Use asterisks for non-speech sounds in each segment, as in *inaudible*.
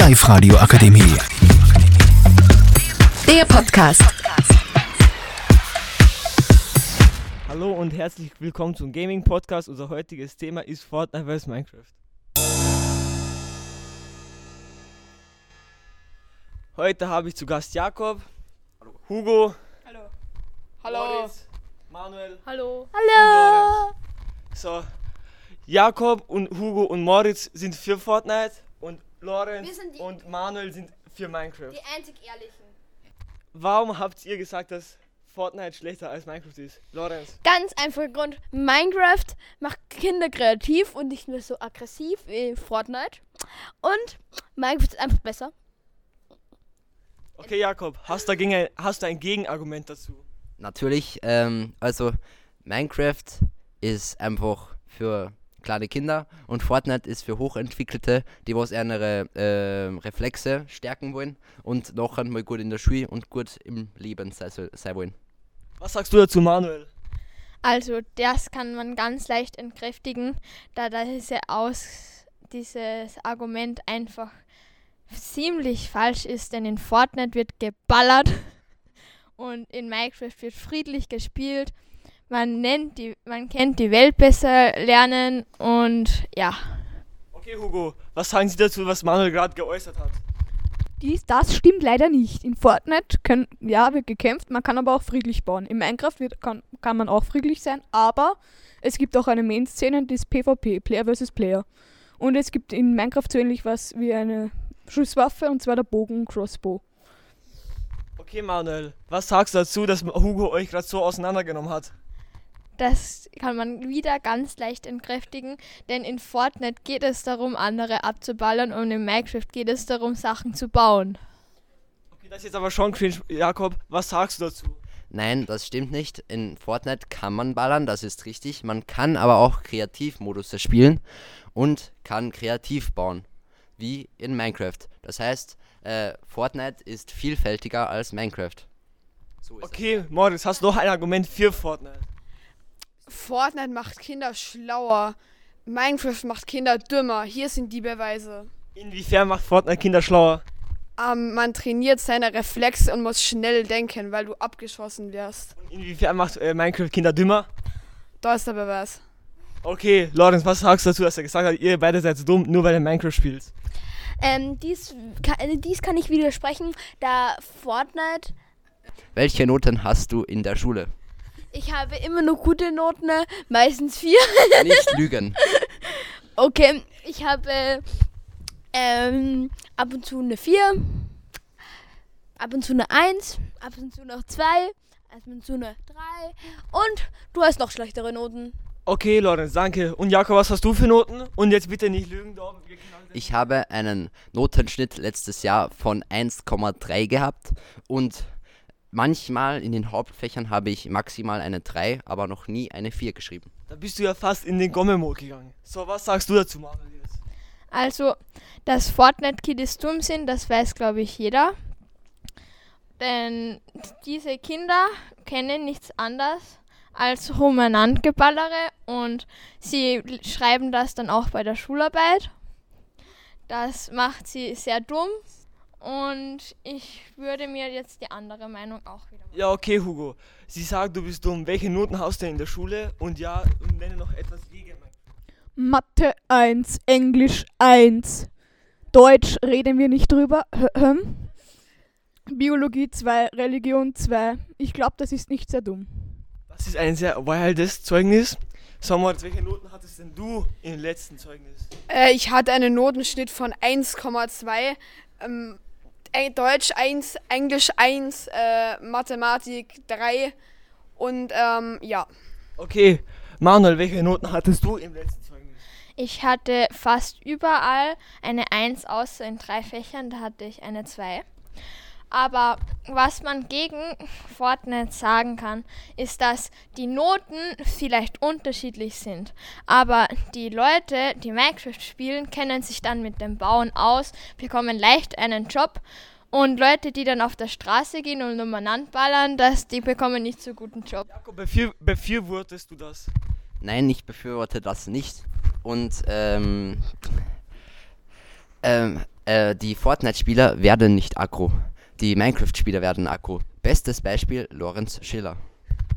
Live radio akademie Der Podcast. Hallo und herzlich willkommen zum Gaming Podcast. Unser heutiges Thema ist Fortnite vs Minecraft. Heute habe ich zu Gast Jakob, Hugo, Hallo. Moritz, Manuel Hallo. und Lorenz. So, Jakob und Hugo und Moritz sind für Fortnite Lorenz und Manuel sind für Minecraft. Die einzig ehrlichen. Warum habt ihr gesagt, dass Fortnite schlechter als Minecraft ist? Lorenz. Ganz einfacher Grund. Minecraft macht Kinder kreativ und nicht mehr so aggressiv wie Fortnite. Und Minecraft ist einfach besser. Okay, Jakob, hast du, ein, hast du ein Gegenargument dazu? Natürlich, ähm, also Minecraft ist einfach für kleine Kinder und Fortnite ist für Hochentwickelte, die was ihre ähm, Reflexe stärken wollen und nachher mal gut in der Schule und gut im Leben sein, sein wollen. Was sagst du dazu, Manuel? Also das kann man ganz leicht entkräftigen, da diese Aus dieses Argument einfach ziemlich falsch ist, denn in Fortnite wird geballert *laughs* und in Minecraft wird friedlich gespielt. Man nennt die, man kennt die Welt besser lernen und ja. Okay, Hugo, was sagen Sie dazu, was Manuel gerade geäußert hat? Dies, das stimmt leider nicht. In Fortnite können, ja, wird gekämpft, man kann aber auch friedlich bauen. In Minecraft wird, kann, kann man auch friedlich sein, aber es gibt auch eine Main-Szene, die ist PvP, Player vs. Player. Und es gibt in Minecraft so ähnlich was wie eine Schusswaffe, und zwar der Bogen Crossbow. Okay, Manuel, was sagst du dazu, dass Hugo euch gerade so auseinandergenommen hat? Das kann man wieder ganz leicht entkräftigen, denn in Fortnite geht es darum, andere abzuballern und in Minecraft geht es darum, Sachen zu bauen. Okay, das ist jetzt aber schon cringe. Jakob, was sagst du dazu? Nein, das stimmt nicht. In Fortnite kann man ballern, das ist richtig. Man kann aber auch Kreativmodus spielen und kann kreativ bauen, wie in Minecraft. Das heißt, äh, Fortnite ist vielfältiger als Minecraft. So ist es. Okay, Moritz, hast du noch ein Argument für Fortnite? Fortnite macht Kinder schlauer. Minecraft macht Kinder dümmer. Hier sind die Beweise. Inwiefern macht Fortnite Kinder schlauer? Ähm, man trainiert seine Reflexe und muss schnell denken, weil du abgeschossen wirst. Inwiefern macht äh, Minecraft Kinder dümmer? Da ist der Beweis. Okay, Lorenz, was sagst du dazu, dass er gesagt hat, ihr beide seid dumm, nur weil ihr Minecraft spielt? Ähm, dies, kann, äh, dies kann ich widersprechen, da Fortnite, Welche Noten hast du in der Schule? Ich habe immer nur gute Noten, meistens vier. *laughs* Nicht lügen. Okay, ich habe ähm, ab und zu eine 4, ab und zu eine 1, ab und zu noch 2, ab und zu eine 3 und du hast noch schlechtere Noten. Okay, Lorenz, danke. Und Jakob, was hast du für Noten? Und jetzt bitte nicht lügen, Ich habe einen Notenschnitt letztes Jahr von 1,3 gehabt und manchmal in den Hauptfächern habe ich maximal eine 3, aber noch nie eine 4 geschrieben. Da bist du ja fast in den Gomme-Mode gegangen. So, was sagst du dazu? Jetzt? Also, dass Fortnite-Kiddies dumm sind, das weiß, glaube ich, jeder. Denn diese Kinder kennen nichts anderes als Rumeinandergeballere und sie schreiben das dann auch bei der Schularbeit. Das macht sie sehr dumm und ich würde mir jetzt die andere Meinung auch wieder machen. Ja, okay, Hugo. Sie sagt, du bist dumm. Welche Noten hast du in der Schule? Und ja, und nenne noch etwas gegen. Mathe 1, Englisch 1, Deutsch reden wir nicht drüber. Biologie 2, Religion 2. Ich glaube, das ist nicht sehr dumm. Das ist ein sehr wildes Zeugnis. So, Moritz, welche Noten hattest denn du im letzten Zeugnis? Äh, ich hatte einen Notenschnitt von 1,2. Ähm, äh, Deutsch 1, Englisch 1, äh, Mathematik 3 und ähm, ja. Okay, Manuel, welche Noten hattest du im letzten Zeugnis? Ich hatte fast überall eine 1, außer in drei Fächern, da hatte ich eine 2. Aber was man gegen Fortnite sagen kann, ist, dass die Noten vielleicht unterschiedlich sind. Aber die Leute, die Minecraft spielen, kennen sich dann mit dem Bauen aus, bekommen leicht einen Job. Und Leute, die dann auf der Straße gehen und umeinander ballern, das, die bekommen nicht so guten Job. Jakob, befür befürwortest du das? Nein, ich befürworte das nicht. Und ähm, ähm, Äh, die Fortnite-Spieler werden nicht aggro. Die Minecraft-Spieler werden aggro. Bestes Beispiel Lorenz Schiller.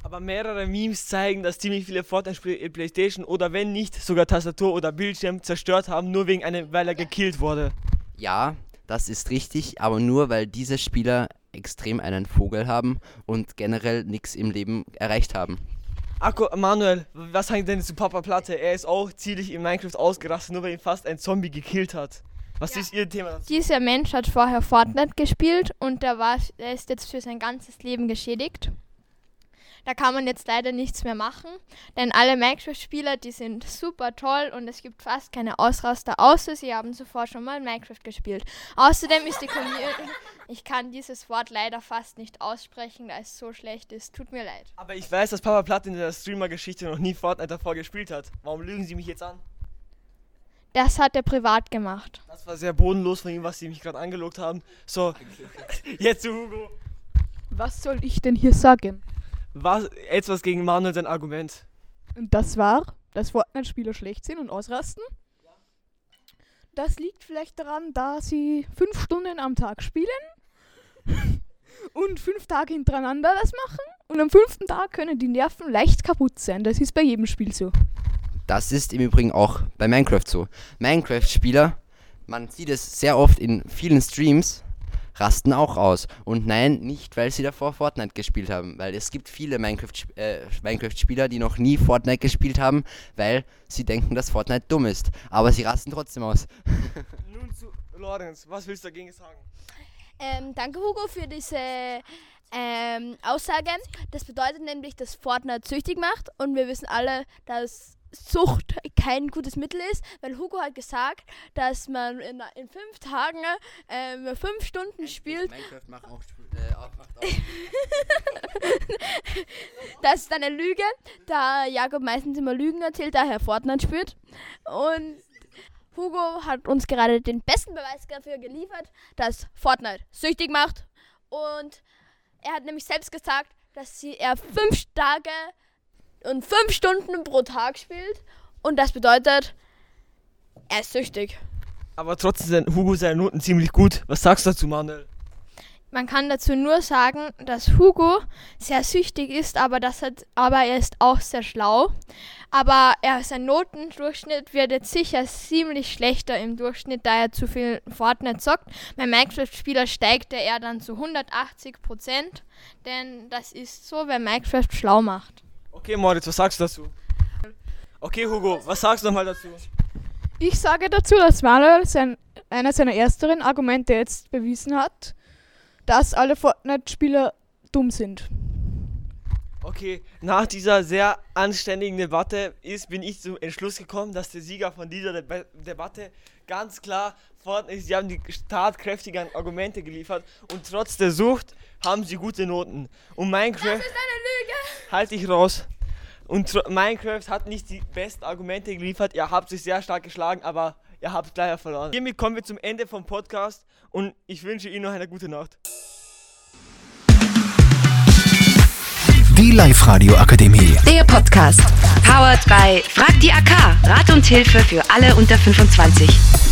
Aber mehrere Memes zeigen, dass ziemlich viele Fortnite-Spieler ihr Playstation oder wenn nicht sogar Tastatur oder Bildschirm zerstört haben, nur wegen einem, weil er gekillt wurde. Ja, das ist richtig, aber nur weil diese Spieler extrem einen Vogel haben und generell nichts im Leben erreicht haben. Akku, Manuel, was sagt denn zu Papa Platte? Er ist auch ziemlich in Minecraft ausgerastet, nur weil ihn fast ein Zombie gekillt hat. Was ist Ihr Thema? Dieser Mensch hat vorher Fortnite gespielt und der, war, der ist jetzt für sein ganzes Leben geschädigt. Da kann man jetzt leider nichts mehr machen, denn alle Minecraft-Spieler, die sind super toll und es gibt fast keine Ausraster, außer sie haben zuvor schon mal Minecraft gespielt. Außerdem ist die Community, ich kann dieses Wort leider fast nicht aussprechen, da es so schlecht ist, tut mir leid. Aber ich weiß, dass Papa Platte in der Streamer-Geschichte noch nie Fortnite davor gespielt hat. Warum lügen Sie mich jetzt an? Das hat er privat gemacht. Das war sehr bodenlos von ihm, was Sie mich gerade angelogt haben. So, *laughs* jetzt zu Hugo. Was soll ich denn hier sagen? Was, etwas gegen Manuel sein Argument. Und das war, dass Fortnite-Spieler schlecht sind und ausrasten. Das liegt vielleicht daran, da sie fünf Stunden am Tag spielen *laughs* und fünf Tage hintereinander das machen. Und am fünften Tag können die Nerven leicht kaputt sein. Das ist bei jedem Spiel so. Das ist im Übrigen auch bei Minecraft so. Minecraft-Spieler, man sieht es sehr oft in vielen Streams, rasten auch aus. Und nein, nicht weil sie davor Fortnite gespielt haben, weil es gibt viele Minecraft-Spieler, äh, Minecraft die noch nie Fortnite gespielt haben, weil sie denken, dass Fortnite dumm ist. Aber sie rasten trotzdem aus. *laughs* Nun zu Lorenz, was willst du dagegen sagen? Ähm, danke, Hugo, für diese ähm, Aussage. Das bedeutet nämlich, dass Fortnite süchtig macht und wir wissen alle, dass Sucht kein gutes Mittel ist, weil Hugo hat gesagt, dass man in, in fünf Tagen ähm, fünf Stunden spielt. Minecraft macht auch, äh, macht auch. *laughs* Das ist eine Lüge, da Jakob meistens immer Lügen erzählt, daher Fortnite spielt. Und Hugo hat uns gerade den besten Beweis dafür geliefert, dass Fortnite süchtig macht. Und er hat nämlich selbst gesagt, dass sie er fünf Tage und fünf Stunden pro Tag spielt. Und das bedeutet, er ist süchtig. Aber trotzdem sind Hugo seine Noten ziemlich gut. Was sagst du dazu, Manuel? Man kann dazu nur sagen, dass Hugo sehr süchtig ist, aber, das hat, aber er ist auch sehr schlau. Aber er, sein Notendurchschnitt wird jetzt sicher ziemlich schlechter im Durchschnitt, da er zu viel Fortnite zockt. Bei Minecraft-Spieler steigte er dann zu 180 Prozent, denn das ist so, wenn Minecraft schlau macht. Okay, Moritz, was sagst du dazu? Okay, Hugo, was sagst du nochmal dazu? Ich sage dazu, dass Manuel sein, einer seiner ersteren Argumente jetzt bewiesen hat, dass alle Fortnite-Spieler dumm sind. Okay, nach dieser sehr anständigen Debatte ist, bin ich zum Entschluss gekommen, dass der Sieger von dieser Deba Debatte ganz klar Fortnite ist. Sie haben die tatkräftigen Argumente geliefert und trotz der Sucht haben sie gute Noten. Und Minecraft. Das ist eine Lüge! Halt dich raus. Und Minecraft hat nicht die besten Argumente geliefert. Ihr habt sich sehr stark geschlagen, aber ihr habt leider verloren. Hiermit kommen wir zum Ende vom Podcast und ich wünsche Ihnen noch eine gute Nacht. Die Live-Radio Akademie. Der Podcast. Powered by Frag die AK. Rat und Hilfe für alle unter 25.